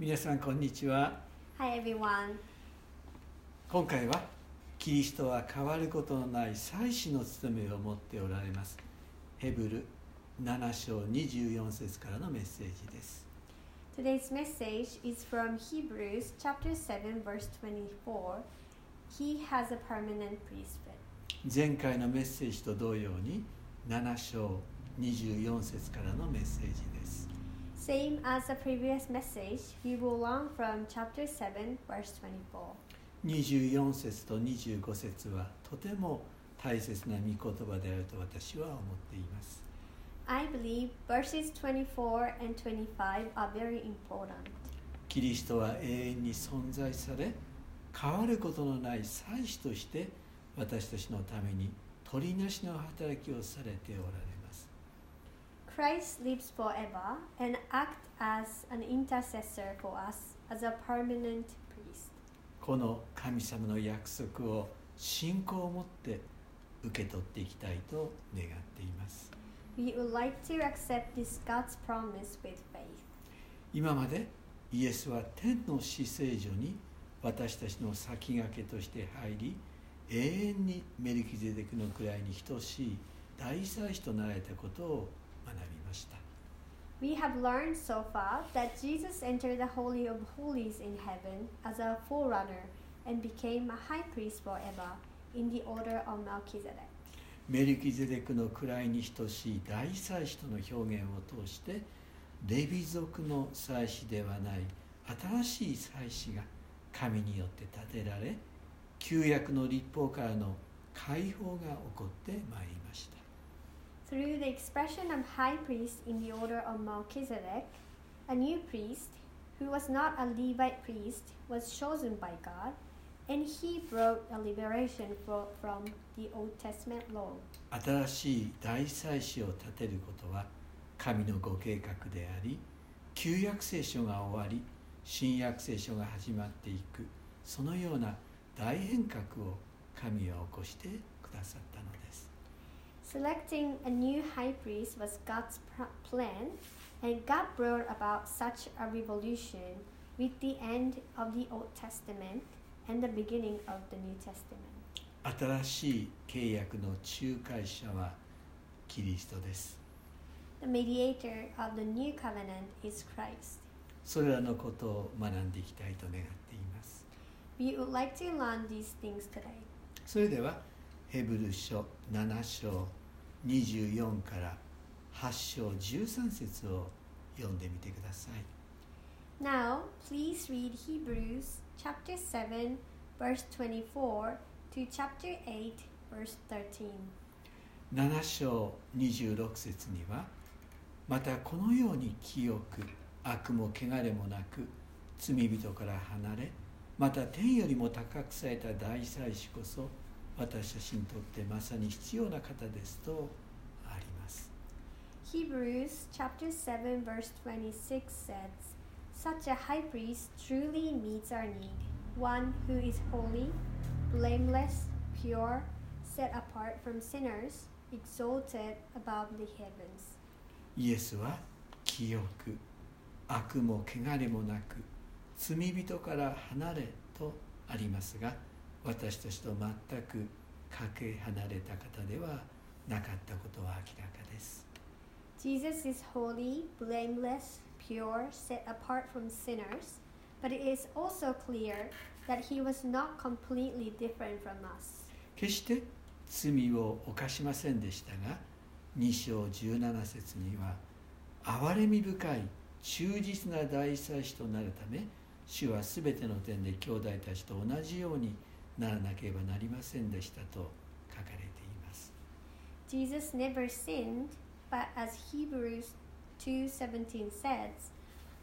皆さんこんにちは Hi everyone. 今回はキリストは変わることのない祭司の務めを持っておられますヘブル7章24節からのメッセージです Today's message is from Hebrews chapter 7 verse 24. He has a permanent priesthood. 前回のメッセージと同様に7章24節からのメッセージです Same as the previous message, we will learn from chapter 7 verse 24. 24節と25節はとても大切な御言葉であると私は思っています I believe verses 24 and 25 are very important. キリストは永遠に存在され変わることのない祭司として私たちのために取りなしの働きをされておられます Christ lives forever and acts as an intercessor for us as a permanent priest. この神様の約束を信仰を持って受け取っていきたいと願っています We would like to accept this God's promise with faith. 今までイエスは天の死聖所に私たちの先駆けとして入り永遠にメルキゼデクの位に等しい大祭司となられたことを学びました We have learned so far that Jesus entered the Holy of Holies in heaven as a forerunner and became a high priest forever in the order of Melchizedek. メルキゼデクの位に等しい大祭司との表現を通してレビ族の祭司ではない新しい祭司が神によって建てられ旧約の立法からの解放が起こってまいりました Through the expression of high priest in the order of Melchizedek, a new priest, who was not a Levite priest, was chosen by God, and he brought a liberation fro- from the Old Testament law. 新しい大祭司を立てることは神のご計画であり旧約聖書が終わり新約聖書が始まっていくそのような大変革を神は起こしてくださったのです た。Selecting a new high priest was God's pr- plan, and God brought about such a revolution with the end of the Old Testament and the beginning of the New Testament. 新しい契約の仲介者はキリストです The mediator of the new covenant is Christ. それらのことを学んでいきたいと願っています We would like to learn these things today. それではヘブル書7章 24から8章13節を読んでみてください Now, please read Hebrews chapter 7, verse 24 to chapter 8, verse 13. 7章26節にはまたこのように清く悪も汚れもなく罪人から離れまた天よりも高くされた大祭司こそ私たちにとってまさに必要な方ですとあります Hebrews chapter 7 verse 26 says, Such a high priest truly meets our need, one who is holy, blameless, pure, set apart from sinners, exalted above the heavens. イエスは清く悪も汚れもなく罪人から離れとありますが私たちと全くかけ離れた方ではなかったことは明らかです Jesus is holy, blameless, pure, set apart from sinners, but it is also clear that he was not completely different from us. 決して罪を犯しませんでしたが2章17節には憐れみ深い忠実な大祭司となるため主はすべての点で兄弟たちと同じようにならなければなりませんでしたと書かれています Jesus never sinned, but as Hebrews 2:17 says,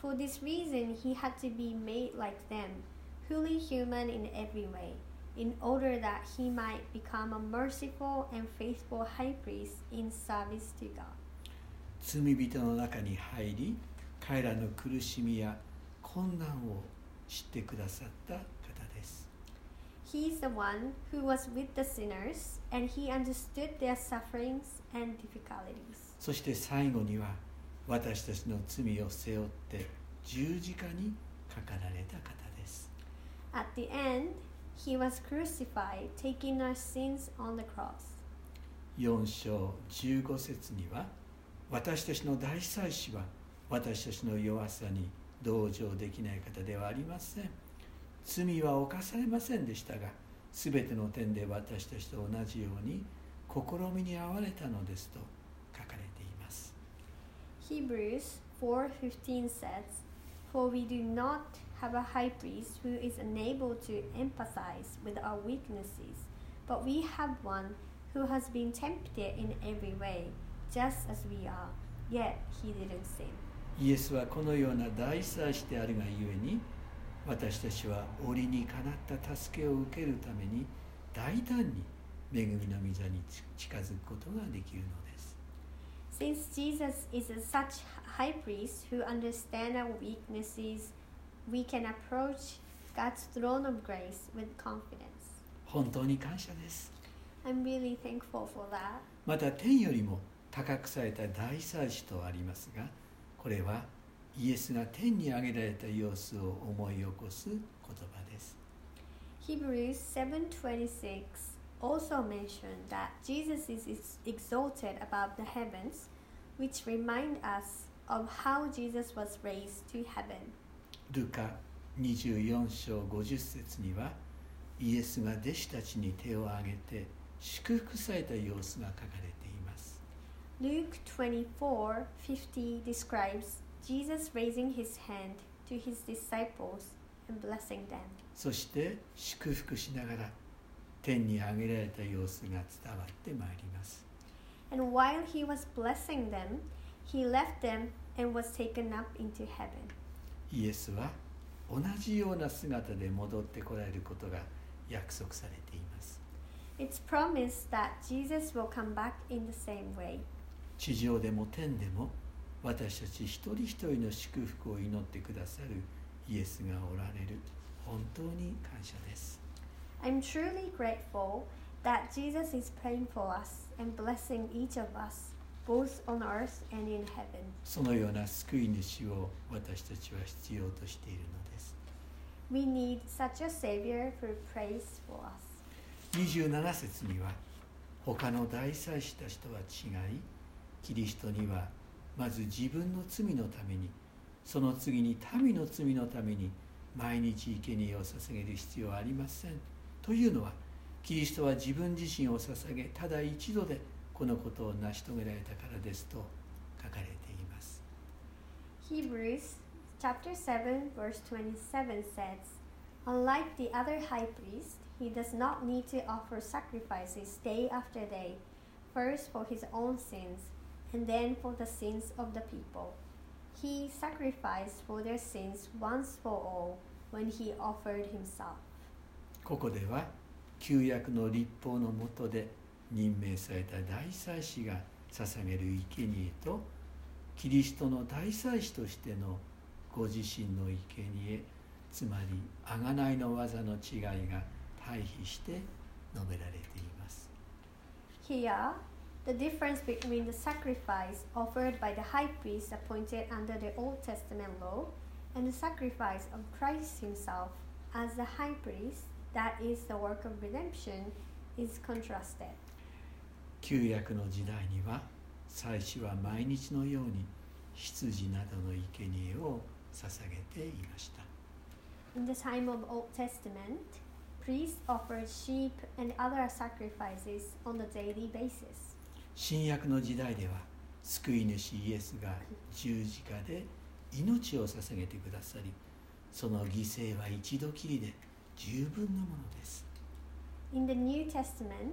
for this reason he had to be made like them, fully human in every way, in order that he might become a merciful and faithful high priest in service to God. 罪人の中に入り彼らの苦しみや困難を知ってくださった He is the one who was with the sinners, and he understood their sufferings and difficulties. そして最後には私たちの罪を背負って十字架にかかられた方です At the end, he was crucified, taking our sins on the cross. 4章15節には私たちの大祭司は私たちの弱さに同情できない方ではありません罪は犯されませんでしたが全ての点で私たちと同じように試みに遭われたのですと書かれています Hebrews 4:15 says, "For we do not have a high priest who is unable to empathize with our weaknesses, but we have one who has been tempted in every way, just as we are, yet he didn't sin." イエスはこのような大祭司であるがゆえに私たちは折にかなった助けを受けるために大胆に恵みの御座に近づくことができるのです Since Jesus is a such high priest who understands our weaknesses, we can approach God's throne of grace with confidence. 本当に感謝です I'm really thankful for that. また天よりも高くされた大祭司とありますがこれはイエスが天に上げられた様子を思い起こす言葉です Hebrews 7:26 also mentioned that Jesus is exalted above the heavens, which remind us of how Jesus was raised to heaven. ルカ24章50節にはイエスが弟子たちに手を挙げて祝福された様子が書かれています Luke 24:50 describes Jesus raising his hand to his disciples and blessing them. そして祝福しながら天に上げられた様子が伝わってまいります And while he was blessing them, he left them and was taken up into heaven. イエスは同じような姿で戻ってこられることが約束されています It's promised that Jesus will come back in the same way. 地上でも天でも 私たち一人一人の祝福を祈ってくださるイエスがおられる本当に感謝です I'm truly grateful that Jesus is praying for us and blessing each of us, both on earth and in heaven. そのような救い主を私たちは必要としているのです We need such a Savior who prays for us. 27節には他の大祭司たちとは違いキリストにはまず自分の罪のためにその次に民の罪のために毎日生贄を捧げる必要はありませんというのはキリストは自分自身を捧げただ一度でこのことを成し遂げられたからですと書かれています Hebrews chapter 7 verse 27 says, Unlike the other high priest, he does not need to offer sacrifices day after day, first for his own sins and then for the sins of the people. He sacrificed for their sins once for all when he offered himself. ここでは旧約の立法のもとで任命された大祭司が捧げる生贄とキリストの大祭司としてのご自身の生贄つまり贖いの技の違いが対比して述べられています Here, the difference between the sacrifice offered by the high priest appointed under the Old Testament law and the sacrifice of Christ himself as the high priest, that is the work of redemption, is contrasted. 旧約の時代には祭司は毎日のように羊などの生贄を捧げていました In the time of Old Testament, priests offered sheep and other sacrifices on a daily basis. 新約の時代では救い主イエスが十字架で命を捧げてくださりその犠牲は一度きりで十分なものです In the New Testament,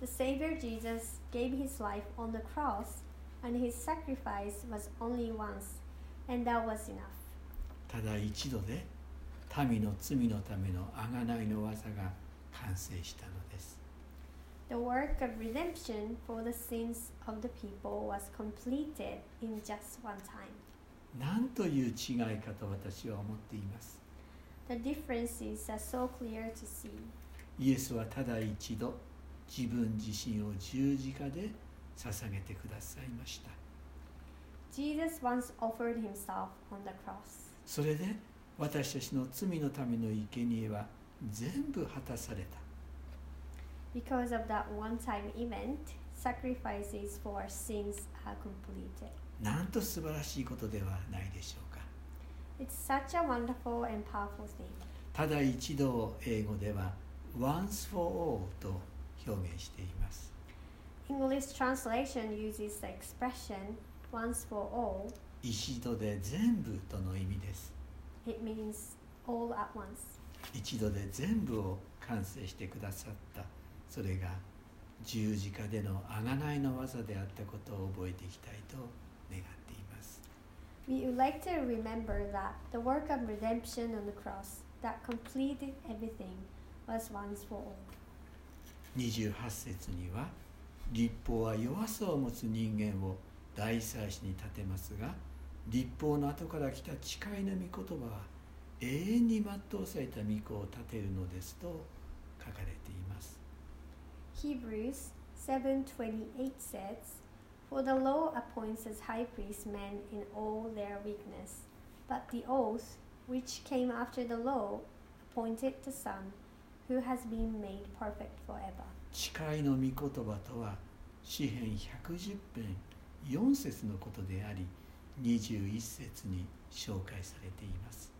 the Savior Jesus gave his life on the cross, and his sacrifice was only once, and that was enough. ただ一度で民の罪のための贖いの技が完成したのです The work of redemption for the sins of the people was completed in just one time. なんという違いかと私は思っています The differences are so clear to see. イエスはただ一度自分自身を十字架で捧げてくださいました Jesus once offered himself on the cross. それで私たちの罪のための生贄は全部果たされた Because of that one time event, sacrifices for sins are completed. なんと素晴らしいことではないでしょうか It's such a wonderful and powerful thing. ただ一度を英語では once for all と表現しています English translation uses the expression once for all. 一度で全部との意味です It means all at once. 一度で全部を完成してくださったそれが十字架での贖いの技であったことを覚えていきたいと願っています We would like to remember that the work of redemption on the cross that completed everything was once for all. 28節には立法は弱さを持つ人間を大祭司に立てますが立法の後から来た誓いの御言葉は永遠に全うされた御子を立てるのですと書かれています Hebrews 7:28 says, "For the law appoints as high priests men in all their weakness, but the oath which came after the law appointed the Son, who has been made perfect forever." 誓いの御言葉とは詩編110編4節のことであり21節に紹介されています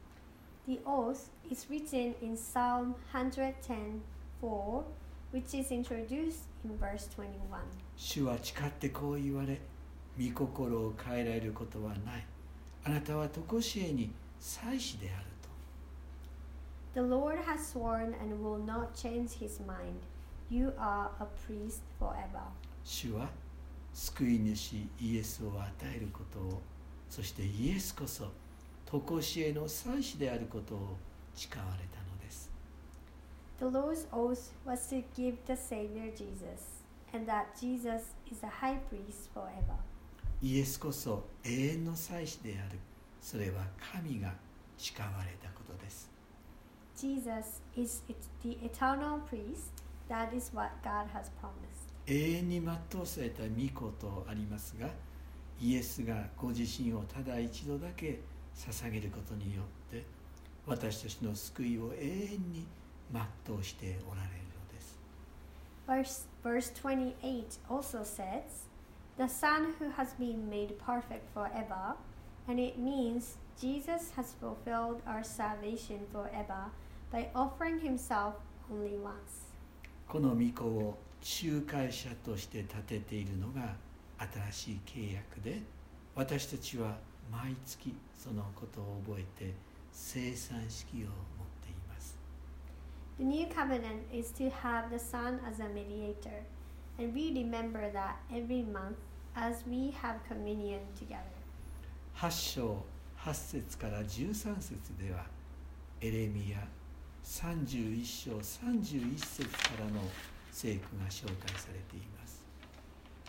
The oath is written in Psalm 110:4, Which is introduced in verse 21. 主は誓ってこう言われ御心を変えられることはないあなたは常しえに祭司であると The Lord has sworn and will not change his mind. You are a priest forever. 主は救い主イエスを与えることをそしてイエスこそ常しえの祭司であることを誓われたの The Lord's oath was to give the Savior Jesus, and that Jesus is the high priest forever. イエスこそ永遠の祭司であるそれは神が誓われたことです Jesus is the eternal priest. That is what God has promised. 永遠に全うされた御子とありますがイエスがご自身をただ一度だけ捧げることによって私たちの救いを永遠に全うしておられるのです Verse, verse 28 also says, The Son who has been made perfect forever, and it means Jesus has fulfilled our salvation forever by offering himself only once. この御子を仲介者として立てているのが新しい契約で私たちは毎月そのことを覚えて生産式を The new covenant is to have the Son as a mediator, and we remember that every month as we have communion together. 8章8節から13節ではエレミア31章31節からの聖句が紹介されています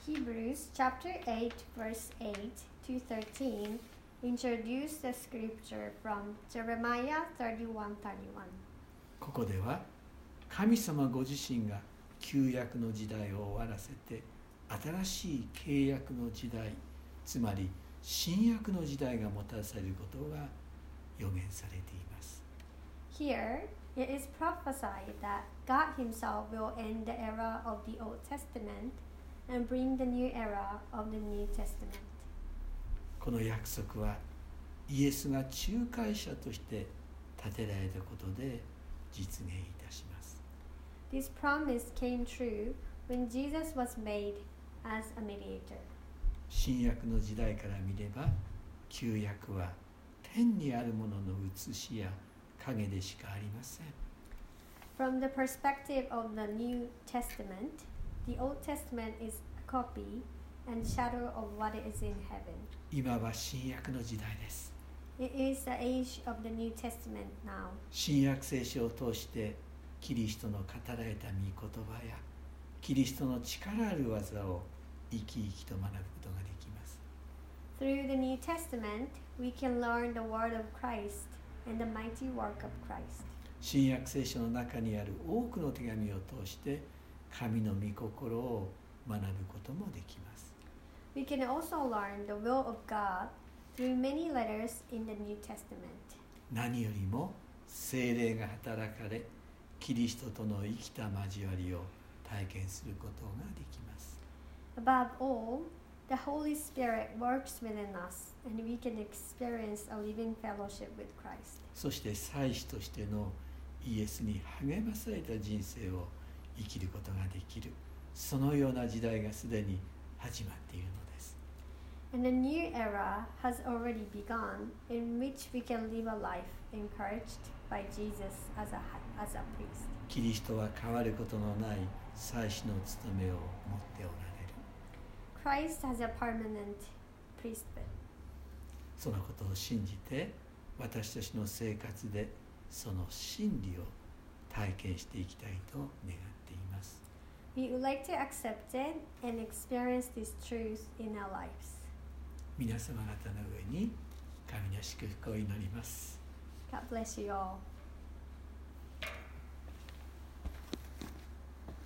Hebrews chapter 8 verse 8 to 13 introduce the scripture from Jeremiah 31:31. ここでは神様ご自身が旧約の時代を終わらせて新しい契約の時代つまり新約の時代がもたらされることが予言されています Here it is prophesied that God himself will end the era of the Old Testament and bring the new era of the New Testament. この約束はイエスが仲介者として立てられたことで実現いたします This promise came true when Jesus was made as a mediator. 新約の時代から見れば旧約は天にあるものの写しや影でしかありません From the perspective of the New Testament, the Old Testament is a copy and shadow of what is in heaven. 今は新約の時代です It is the age of the New Testament now. 新約聖書を通してキリストの語られた御言葉やキリストの力ある技を生き生きと学ぶことができます Through the New Testament, we can learn the word of Christ and the mighty work of Christ. 新約聖書の中にある多くの手紙を通して神の御心を学ぶこともできます We can also learn the will of God through many letters in the New Testament. 何よりも精霊が働かれキリストとの生きた交わりを体験することができます Above all, the Holy Spirit works within us, and we can experience a living fellowship with Christ. そして祭司としてのイエスに励まされた人生を生きることができるそのような時代がすでに始まっているの And a new era has already begun in which we can live a life encouraged by Jesus as a, as a priest. キリストは変わることのない祭司の務めを持っておられる Christ has a permanent priesthood. そのことを信じて私たちの生活でその真理を体験していきたいと願っています We would like to accept it and experience this truth in our lives. 皆様方の上に神の祝福を祈ります God bless you all.